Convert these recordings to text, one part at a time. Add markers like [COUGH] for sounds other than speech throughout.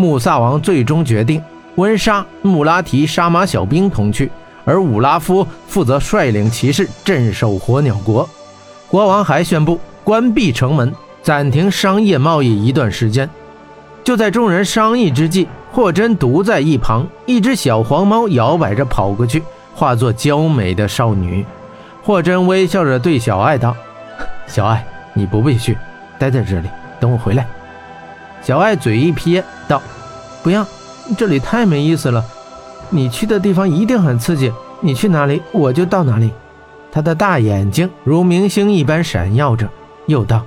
穆萨王最终决定，温莎、穆拉提、杀马小兵同去，而武拉夫负责率领骑士镇守火鸟国。国王还宣布关闭城门，暂停商业贸易一段时间。就在众人商议之际，霍真独在一旁，一只小黄猫摇摆着跑过去，化作娇美的少女。霍真微笑着对小爱道：“ [LAUGHS] 小爱，你不必去，待在这里，等我回来。”小爱嘴一撇道：“不要，这里太没意思了。你去的地方一定很刺激，你去哪里，我就到哪里。”他的大眼睛如明星一般闪耀着，又道：“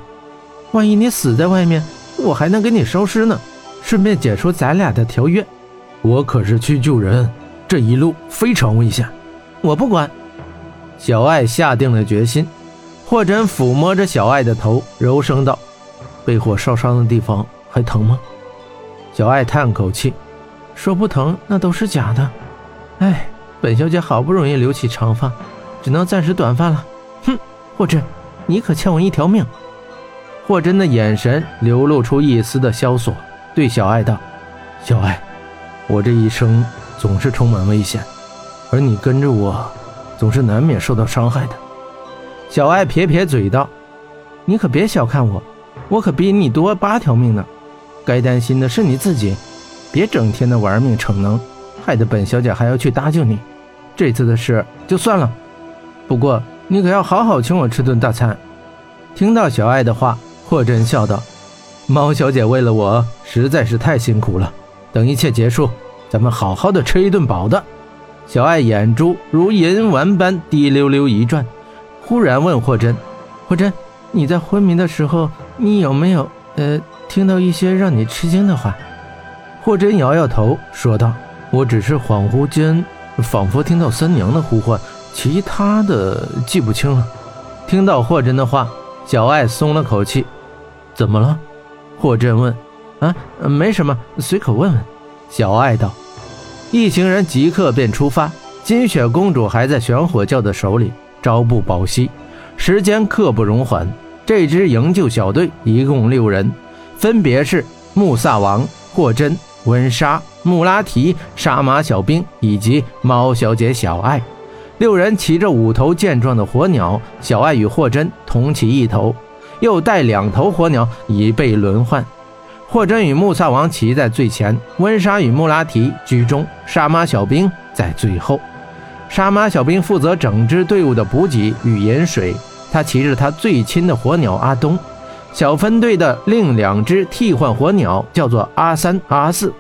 万一你死在外面，我还能给你收尸呢，顺便解除咱俩的条约。我可是去救人，这一路非常危险，我不管。”小爱下定了决心。霍真抚摸着小爱的头，柔声道：“被火烧伤的地方还疼吗？”小爱叹口气，说：“不疼，那都是假的。哎，本小姐好不容易留起长发。”只能暂时短发了。哼，霍真，你可欠我一条命。霍真的眼神流露出一丝的萧索，对小爱道：“小爱，我这一生总是充满危险，而你跟着我，总是难免受到伤害的。”小爱撇撇嘴道：“你可别小看我，我可比你多八条命呢。该担心的是你自己，别整天的玩命逞能，害得本小姐还要去搭救你。这次的事就算了。”不过，你可要好好请我吃顿大餐。听到小爱的话，霍真笑道：“猫小姐为了我实在是太辛苦了。等一切结束，咱们好好的吃一顿饱的。”小爱眼珠如银丸般滴溜溜一转，忽然问霍真：“霍真，你在昏迷的时候，你有没有呃听到一些让你吃惊的话？”霍真摇摇头说道：“我只是恍惚间，仿佛听到三娘的呼唤。”其他的记不清了。听到霍真的话，小爱松了口气。怎么了？霍真问。啊，没什么，随口问问。小爱道。一行人即刻便出发。金雪公主还在玄火教的手里，朝不保夕，时间刻不容缓。这支营救小队一共六人，分别是穆萨王、霍真、温莎、穆拉提、沙马小兵以及猫小姐小爱。六人骑着五头健壮的火鸟，小爱与霍真同骑一头，又带两头火鸟以备轮换。霍真与穆萨王骑在最前，温莎与穆拉提居中，沙马小兵在最后。沙马小兵负责整支队伍的补给与饮水，他骑着他最亲的火鸟阿东。小分队的另两只替换火鸟叫做阿三、阿四，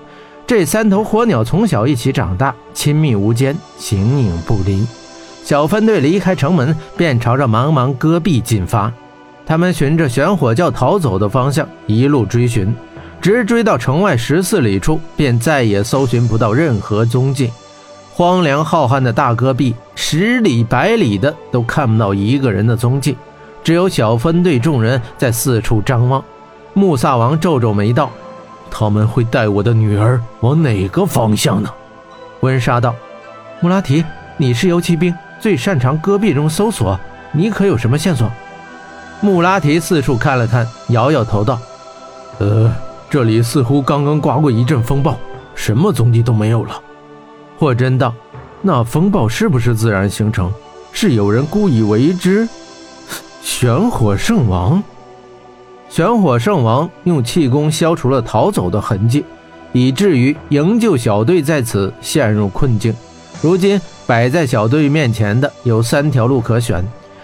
这三头火鸟从小一起长大，亲密无间，形影不离。小分队离开城门，便朝着茫茫戈壁进发。他们循着玄火教逃走的方向一路追寻，直追到城外十四里处，便再也搜寻不到任何踪迹。荒凉浩瀚的大戈壁，十里百里的都看不到一个人的踪迹，只有小分队众人在四处张望。穆萨王皱皱眉道：“他们会带我的女儿往哪个方向呢？”温莎道：“穆拉提，你是游骑兵。”最擅长戈壁中搜索，你可有什么线索？穆拉提四处看了看，摇摇头道：“呃，这里似乎刚刚刮过一阵风暴，什么踪迹都没有了。”霍真道：“那风暴是不是自然形成？是有人故意为之？”玄火圣王，玄火圣王用气功消除了逃走的痕迹，以至于营救小队在此陷入困境。如今。摆在小队面前的有三条路可选，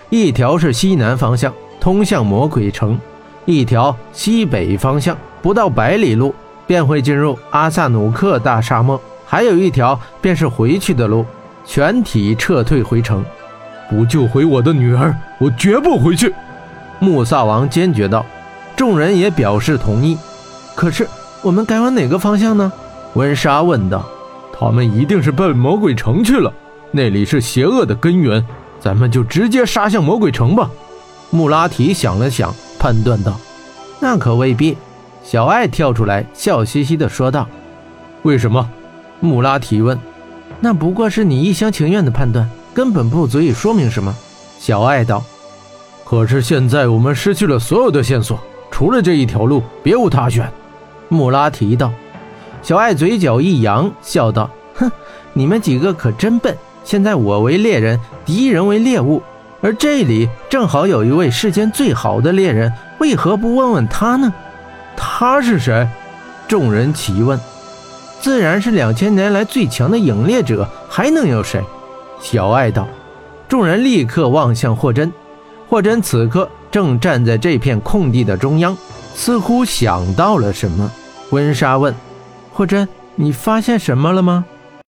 一条是西南方向，通向魔鬼城；一条西北方向，不到百里路便会进入阿萨努克大沙漠；还有一条便是回去的路，全体撤退回城。不救回我的女儿，我绝不回去！穆萨王坚决道。众人也表示同意。可是我们该往哪个方向呢？温莎问道。他们一定是奔魔鬼城去了。那里是邪恶的根源，咱们就直接杀向魔鬼城吧。穆拉提想了想，判断道：“那可未必。”小艾跳出来，笑嘻嘻地说道：“为什么？”穆拉提问。“那不过是你一厢情愿的判断，根本不足以说明什么。”小爱道。“可是现在我们失去了所有的线索，除了这一条路，别无他选。”穆拉提道。小爱嘴角一扬，笑道：“哼，你们几个可真笨！现在我为猎人，敌人为猎物，而这里正好有一位世间最好的猎人，为何不问问他呢？”他是谁？众人齐问。自然是两千年来最强的影猎者，还能有谁？小爱道。众人立刻望向霍真，霍真此刻正站在这片空地的中央，似乎想到了什么。温莎问：“霍真，你发现什么了吗？”